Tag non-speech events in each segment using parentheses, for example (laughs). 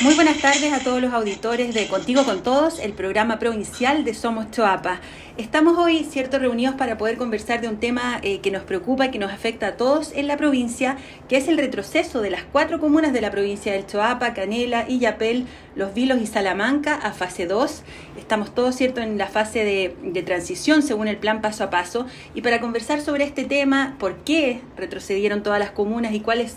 Muy buenas tardes a todos los auditores de Contigo con Todos, el programa provincial de Somos Choapa. Estamos hoy, cierto, reunidos para poder conversar de un tema eh, que nos preocupa y que nos afecta a todos en la provincia, que es el retroceso de las cuatro comunas de la provincia del Choapa, Canela, Illapel, Los Vilos y Salamanca a fase 2. Estamos todos, cierto, en la fase de, de transición según el plan paso a paso. Y para conversar sobre este tema, por qué retrocedieron todas las comunas y cuáles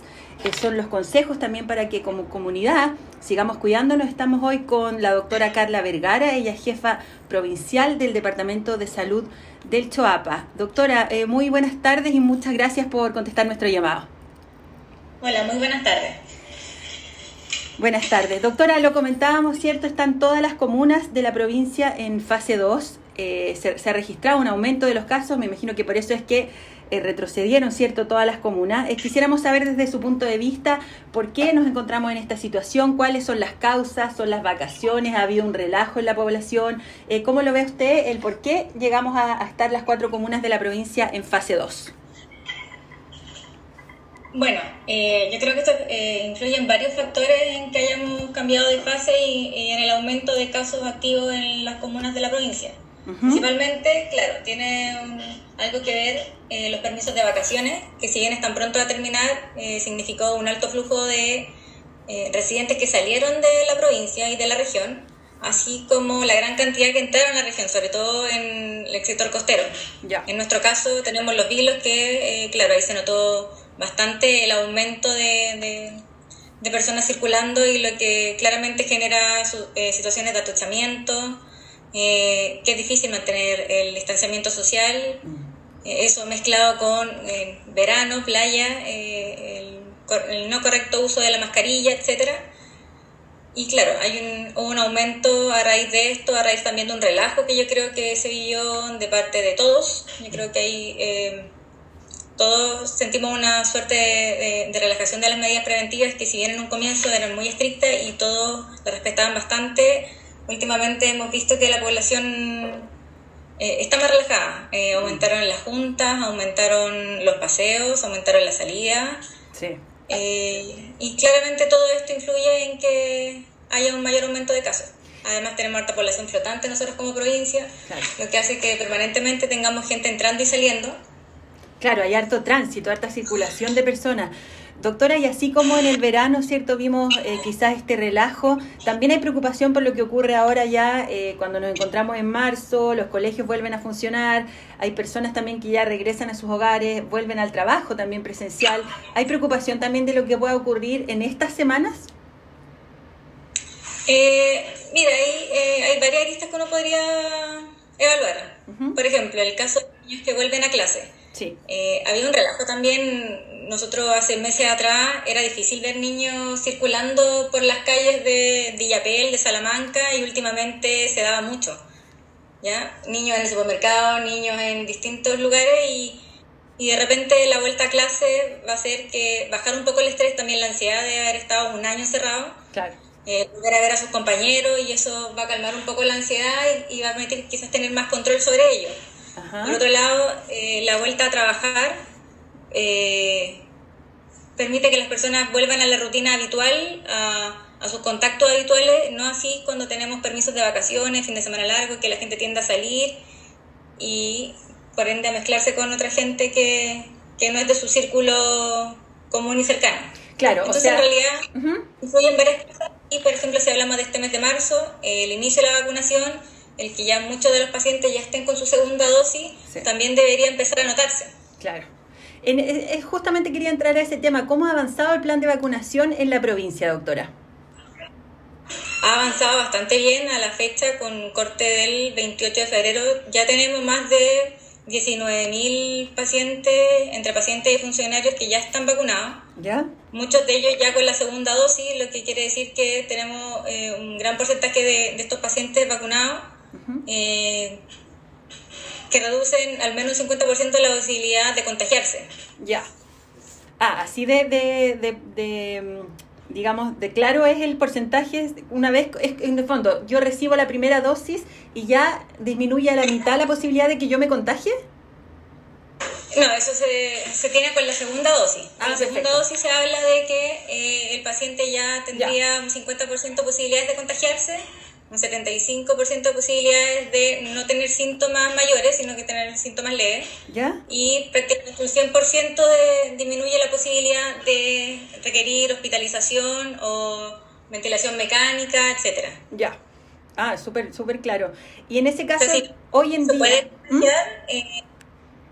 son los consejos también para que como comunidad sigamos cuidándonos. Estamos hoy con la doctora Carla Vergara, ella es jefa provincial del Departamento de Salud del Choapa. Doctora, eh, muy buenas tardes y muchas gracias por contestar nuestro llamado. Hola, muy buenas tardes. Buenas tardes. Doctora, lo comentábamos, ¿cierto? Están todas las comunas de la provincia en fase 2. Eh, se, ha registrado un aumento de los casos, me imagino que por eso es que eh, retrocedieron, ¿cierto?, todas las comunas. Eh, quisiéramos saber desde su punto de vista por qué nos encontramos en esta situación, cuáles son las causas, son las vacaciones, ha habido un relajo en la población. Eh, ¿Cómo lo ve usted el por qué llegamos a, estar las cuatro comunas de la provincia en fase 2? Bueno, yo creo que esto influye en varios factores en que hayamos cambiado de fase y, en el aumento de casos activos en las comunas de la provincia. Principalmente, claro, tiene algo que ver eh, los permisos de vacaciones, que si bien están pronto a terminar, eh, significó un alto flujo de eh, residentes que salieron de la provincia y de la región, así como la gran cantidad que entraron a la región, sobre todo en el sector costero. Ya. En nuestro caso tenemos los vilos que, claro, ahí se notó bastante el aumento de, de, personas circulando y lo que claramente genera situaciones de atochamiento eh, que es difícil mantener el distanciamiento social, eh, eso mezclado con eh, verano, playa, el, no correcto uso de la mascarilla, etcétera. Y claro, hay un, un, aumento a raíz de esto, a raíz también de un relajo que yo creo que se vio de parte de todos. Yo creo que ahí todos sentimos una suerte de, de, relajación de las medidas preventivas que si bien en un comienzo eran muy estrictas y todos lo respetaban bastante, últimamente hemos visto que la población eh, está más relajada. Eh, aumentaron las juntas, aumentaron los paseos, aumentaron la salida. Sí. Eh, y claramente todo esto influye en que haya un mayor aumento de casos. Además tenemos alta población flotante nosotros como provincia, lo que hace que permanentemente tengamos gente entrando y saliendo. Claro, hay harto tránsito, harta circulación de personas. Doctora, y así como en el verano, ¿cierto? Vimos eh, quizás este relajo, también hay preocupación por lo que ocurre ahora ya eh, cuando nos encontramos en marzo, los colegios vuelven a funcionar, hay personas también que ya regresan a sus hogares, vuelven al trabajo también presencial. ¿Hay preocupación también de lo que pueda ocurrir en estas semanas? Eh, mira, hay, hay varias aristas que uno podría evaluar. Por ejemplo, el caso de niños que vuelven a clase. Sí. había un relajo también nosotros hace meses atrás era difícil ver niños circulando por las calles de Villapel, de Salamanca, y últimamente se daba mucho. ¿ya? Niños en el supermercado, niños en distintos lugares, y, de repente la vuelta a clase va a hacer que bajar un poco el estrés, también la ansiedad de haber estado un año encerrado. Claro. Eh, volver a ver a sus compañeros y eso va a calmar un poco la ansiedad y, va a permitir quizás tener más control sobre ellos. Por otro lado, eh, la vuelta a trabajar eh, permite que las personas vuelvan a la rutina habitual, a, sus contactos habituales, no así cuando tenemos permisos de vacaciones, fin de semana largo, que la gente tiende a salir y por ende a mezclarse con otra gente que, no es de su círculo común y cercano. Claro, Entonces, en realidad, influyen varias cosas. Y, por ejemplo, si hablamos de este mes de marzo, el inicio de la vacunación, el que ya muchos de los pacientes ya estén con su segunda dosis, también debería empezar a notarse. Claro. En, justamente quería entrar a ese tema. ¿Cómo ha avanzado el plan de vacunación en la provincia, doctora? Ha avanzado bastante bien a la fecha con corte del 28 de febrero. Ya tenemos más de 19.000 pacientes, entre pacientes y funcionarios que ya están vacunados. ¿Ya? Muchos de ellos ya con la segunda dosis, lo que quiere decir que tenemos eh, un gran porcentaje de, estos pacientes vacunados que reducen al menos un 50% la posibilidad de contagiarse. Ya. Ah, así de, de, de, mm, digamos, de claro es el porcentaje, una vez, en el fondo, yo recibo la primera dosis y ya disminuye a la mitad la posibilidad de que yo me contagie. No, eso se, se tiene con la segunda dosis. Ah, en la segunda dosis se habla de que eh, el paciente ya tendría un 50% de posibilidades de contagiarse, un 75% de posibilidades de no tener síntomas mayores, sino que tener síntomas leves. ¿Ya? Y prácticamente un 100% de, disminuye la posibilidad de requerir hospitalización o ventilación mecánica, etcétera. Ya. Ah, súper súper claro. Y en ese caso, hoy en se día... Puede ¿Mm? eh,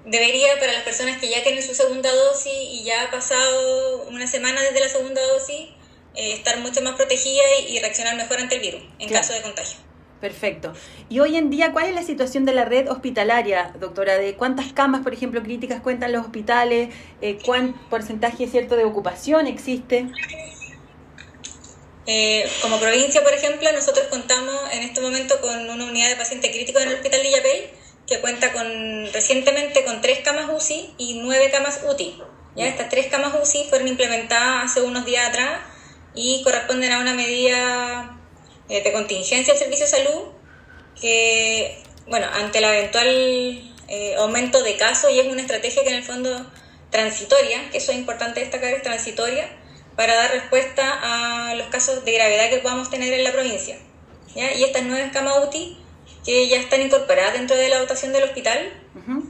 debería para las personas que ya tienen su segunda dosis y ya ha pasado una semana desde la segunda dosis, eh, estar mucho más protegida y, reaccionar mejor ante el virus en caso de contagio. Perfecto. Y hoy en día, ¿cuál es la situación de la red hospitalaria, doctora? ¿De cuántas camas, por ejemplo, críticas cuentan los hospitales? Eh, ¿Cuán porcentaje cierto de ocupación existe? Eh, como provincia, por ejemplo, nosotros contamos en este momento con una unidad de paciente crítico en el Hospital de Yapey, que cuenta con recientemente con tres camas UCI y nueve camas UTI. ¿ya? Estas tres camas UCI fueron implementadas hace unos días atrás y corresponden a una medida eh, de contingencia del servicio de salud que, bueno, ante el eventual eh, aumento de casos y es una estrategia que en el fondo transitoria, que eso es importante destacar, es transitoria, para dar respuesta a los casos de gravedad que podamos tener en la provincia. ¿ya? Y estas nueve camas UTI que ya están incorporadas dentro de la dotación del hospital.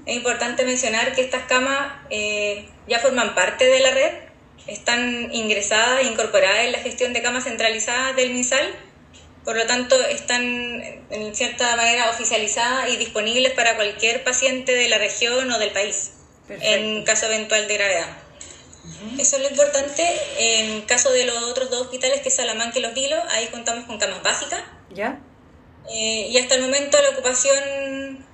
Es importante mencionar que estas camas eh, ya forman parte de la red, están ingresadas e incorporadas en la gestión de camas centralizadas del MinSal, por lo tanto están en cierta manera oficializadas y disponibles para cualquier paciente de la región o del país, en caso eventual de gravedad. Eso es lo importante. En caso de los otros dos hospitales, que es Salamanca y Los Vilos, ahí contamos con camas básicas. ¿Ya? Eh, y hasta el momento la ocupación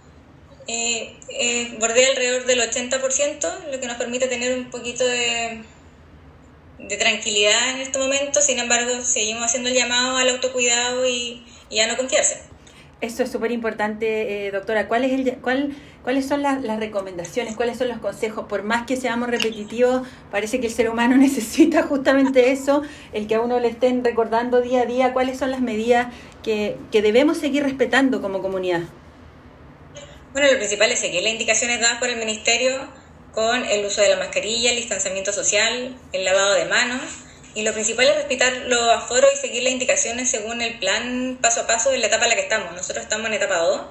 eh, eh, bordea alrededor del 80%, lo que nos permite tener un poquito de, de tranquilidad en este momento. Sin embargo, seguimos haciendo el llamado al autocuidado y, y a no confiarse. Eso es súper importante, eh, doctora. ¿Cuál es el, cuál, ¿Cuáles son las, las, recomendaciones? ¿Cuáles son los consejos? Por más que seamos repetitivos, parece que el ser humano (laughs) necesita justamente eso, el que a uno le estén recordando día a día cuáles son las medidas que, que debemos seguir respetando como comunidad. Bueno, lo principal es seguir las indicaciones dadas por el Ministerio con el uso de la mascarilla, el distanciamiento social, el lavado de manos y lo principal es respetar los aforos y seguir las indicaciones según el plan paso a paso en la etapa en la que estamos. Nosotros estamos en etapa 2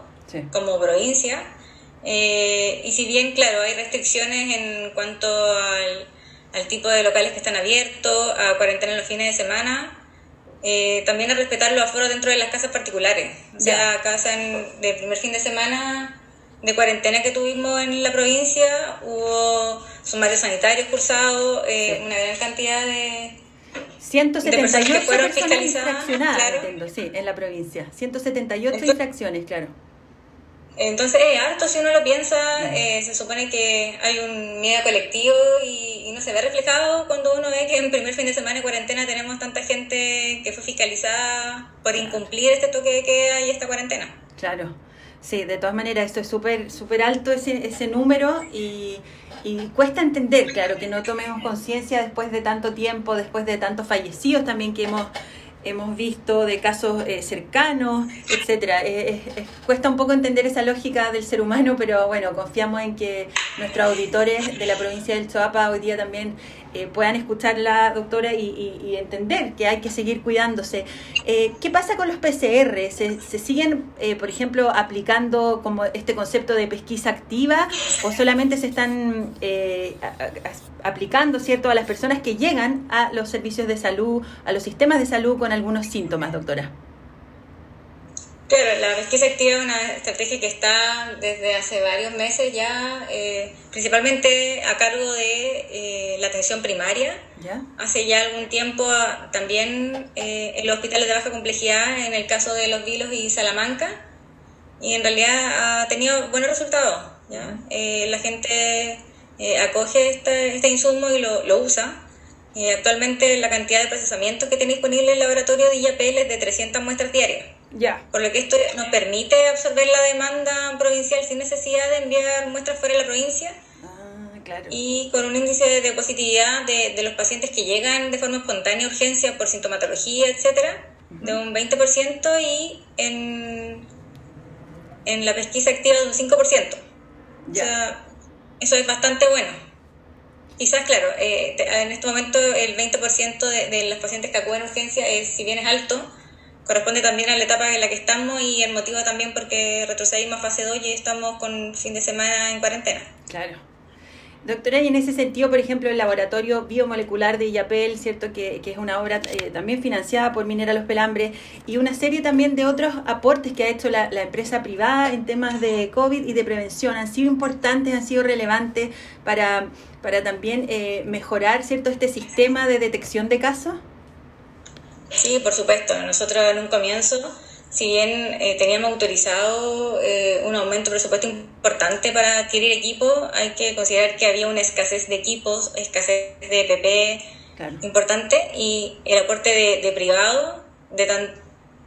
como provincia. Eh, y si bien, claro, hay restricciones en cuanto al, tipo de locales que están abiertos, a cuarentena en los fines de semana, eh, también a respetar los aforos dentro de las casas particulares. O sea, casa de primer fin de semana de cuarentena que tuvimos en la provincia, hubo sumarios sanitarios cursados, eh, una gran cantidad de, 178 personas, infraccionadas, sí, en la provincia. 178 infracciones, claro. Entonces es harto si uno lo piensa, eh, se supone que hay un miedo colectivo y, no se ve reflejado cuando uno ve que en primer fin de semana de cuarentena tenemos tanta gente que fue fiscalizada por incumplir este toque de queda y esta cuarentena. Claro, sí, de todas maneras esto es súper súper alto ese, ese número y y cuesta entender, claro, que no tomemos conciencia después de tanto tiempo, después de tantos fallecidos también que hemos hemos visto de casos eh, cercanos, etcétera. Eh, cuesta un poco entender esa lógica del ser humano, pero bueno, confiamos en que nuestros auditores de la provincia del Choapa hoy día también eh, puedan escucharla, doctora, y, entender que hay que seguir cuidándose. Eh, ¿Qué pasa con los PCR? ¿Se, siguen, eh, por ejemplo, aplicando como este concepto de pesquisa activa o solamente se están aplicando, ¿cierto?, a las personas que llegan a los servicios de salud, a los sistemas de salud con algunos síntomas, doctora? Claro, la pesquisa activa es una estrategia que está desde hace varios meses ya, eh, principalmente a cargo de eh, la atención primaria. Hace ya algún tiempo ah, también eh, en los hospitales de baja complejidad, en el caso de Los Vilos y Salamanca, y en realidad ha tenido buenos resultados. la gente acoge este, este, insumo y lo, lo usa. actualmente la cantidad de procesamientos que tiene disponible el laboratorio de IAPL es de 300 muestras diarias. Por lo que esto nos permite absorber la demanda provincial sin necesidad de enviar muestras fuera de la provincia. Ah, y con un índice de positividad de, los pacientes que llegan de forma espontánea urgencia por sintomatología, etcétera, de un 20% y en, en la pesquisa activa de un 5%. O sea, eso es bastante bueno. Quizás, claro, eh, en este momento el 20% de, de los pacientes que acuden a urgencia, es, si bien es alto, corresponde también a la etapa en la que estamos y el motivo también porque retrocedimos a fase 2 y estamos con fin de semana en cuarentena. Claro. Doctora, y en ese sentido, por ejemplo, el laboratorio biomolecular de IAPEL, ¿cierto? Que, que es una obra eh, también financiada por Minera Los Pelambres, y una serie también de otros aportes que ha hecho la, la, empresa privada en temas de COVID y de prevención, han sido importantes, han sido relevantes para, para también eh, mejorar, ¿cierto?, este sistema de detección de casos. Sí, por supuesto. Nosotros en un comienzo si bien eh, teníamos autorizado eh, un aumento de presupuesto importante para adquirir equipo, hay que considerar que había una escasez de equipos, escasez de PP importante y el aporte de, de privado, de tan,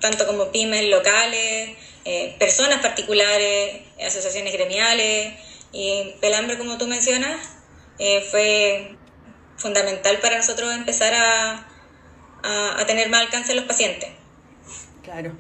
tanto como pymes locales, eh, personas particulares, asociaciones gremiales y Pelambre, como tú mencionas, eh, fue fundamental para nosotros empezar a, a, a tener más alcance en los pacientes. Claro.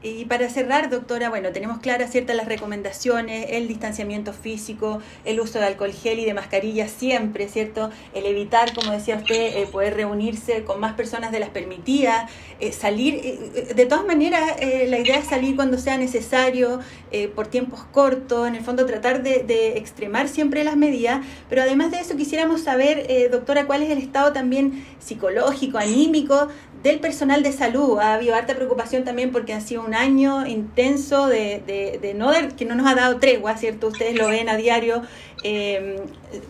Y para cerrar, doctora, bueno, tenemos claras ciertas las recomendaciones, el distanciamiento físico, el uso de alcohol gel y de mascarilla siempre, ¿cierto? El evitar, como decía usted, eh, poder reunirse con más personas de las permitidas, eh, salir, eh, de todas maneras, eh, la idea es salir cuando sea necesario, eh, por tiempos cortos, en el fondo tratar de, extremar siempre las medidas, pero además de eso quisiéramos saber, eh, doctora, cuál es el estado también psicológico, anímico del personal de salud. Ha habido harta preocupación también porque han sido un año intenso de, de, de no dar, que no nos ha dado tregua, ¿cierto? Ustedes lo ven a diario. Eh,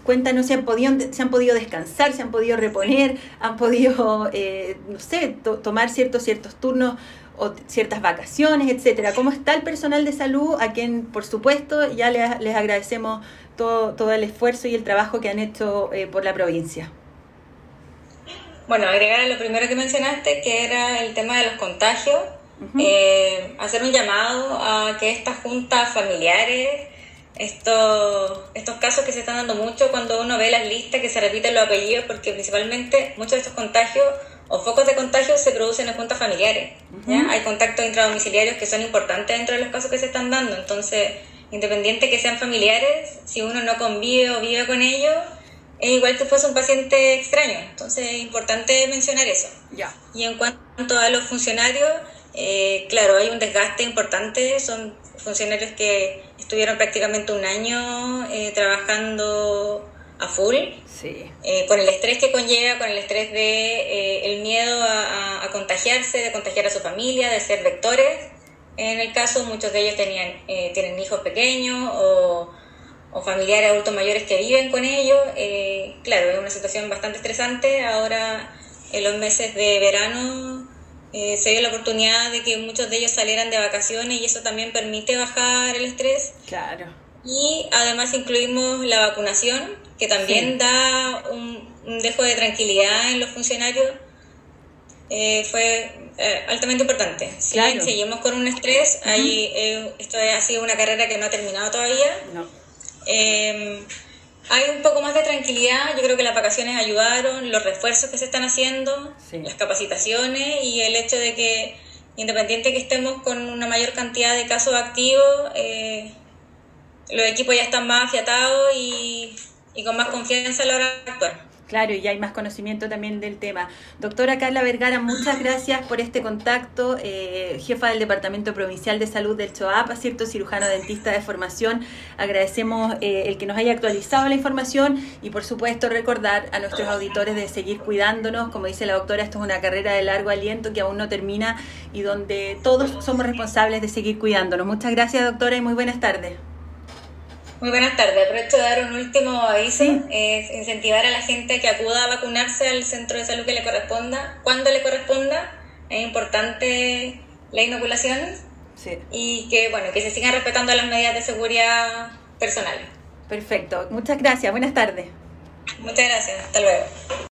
cuéntanos si han, podido, si han podido descansar, si han podido reponer, han podido, eh, no sé, to tomar ciertos, ciertos turnos o ciertas vacaciones, etcétera. ¿Cómo está el personal de salud? A quien, por supuesto, ya les, les agradecemos todo, todo el esfuerzo y el trabajo que han hecho eh, por la provincia. Bueno, agregar lo primero que mencionaste, que era el tema de los contagios, uh -huh. eh, hacer un llamado a que estas juntas familiares, estos, estos casos que se están dando mucho cuando uno ve las listas que se repiten los apellidos, porque principalmente muchos de estos contagios o focos de contagio se producen en juntas familiares. Uh -huh. Hay contactos intradomiciliarios que son importantes dentro de los casos que se están dando, entonces, independiente que sean familiares, si uno no convive o vive con ellos, es igual que fuese un paciente extraño. Entonces es importante mencionar eso. Ya. Y en cuanto a los funcionarios, eh, claro, hay un desgaste importante. Son funcionarios que estuvieron prácticamente un año eh, trabajando a full, sí. eh, con el estrés que conlleva, con el estrés de eh, el miedo a, a, contagiarse, de contagiar a su familia, de ser vectores. En el caso, muchos de ellos tenían, eh, tienen hijos pequeñños o o familiares adultos mayores que viven con ellos. Eh, claro, es una situación bastante estresante. Ahora, en los meses de verano, eh, se dio la oportunidad de que muchos de ellos salieran de vacaciones y eso también permite bajar el estrés. Claro. Y además incluimos la vacunación, que también sí. da un, un, dejo de tranquilidad en los funcionarios. Eh, fue eh, altamente importante. Si claro. seguimos con un estrés, uh -huh. ahí, esto ha sido una carrera que no ha terminado todavía. No eh, hay un poco más de tranquilidad, yo creo que las vacaciones ayudaron, los refuerzos que se están haciendo, sí. las capacitaciones y el hecho de que independiente que estemos con una mayor cantidad de casos activos, eh, los equipos ya están más afiatados y, y con más confianza a la hora de actuar. Claro, y hay más conocimiento también del tema. Doctora Carla Vergara, muchas gracias por este contacto. Eh, jefa del Departamento Provincial de Salud del Choapa, ¿cierto? Cirujano dentista de formación. Agradecemos eh, el que nos haya actualizado la información y, por supuesto, recordar a nuestros auditores de seguir cuidándonos. Como dice la doctora, esto es una carrera de largo aliento que aún no termina y donde todos somos responsables de seguir cuidándonos. Muchas gracias, doctora, y muy buenas tardes. Muy buenas tardes. Aprovecho de dar un último aviso. Sí. Es incentivar a la gente que acuda a vacunarse al centro de salud que le corresponda, cuando le corresponda. Es importante la inoculación. Sí. Y que, bueno, que se sigan respetando las medidas de seguridad personal. Perfecto. Muchas gracias. Buenas tardes. Muchas gracias. Hasta luego.